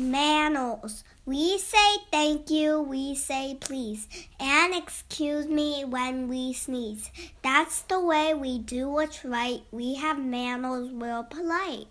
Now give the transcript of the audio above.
Manners. We say thank you, we say please, and excuse me when we sneeze. That's the way we do what's right. We have manners, we're polite.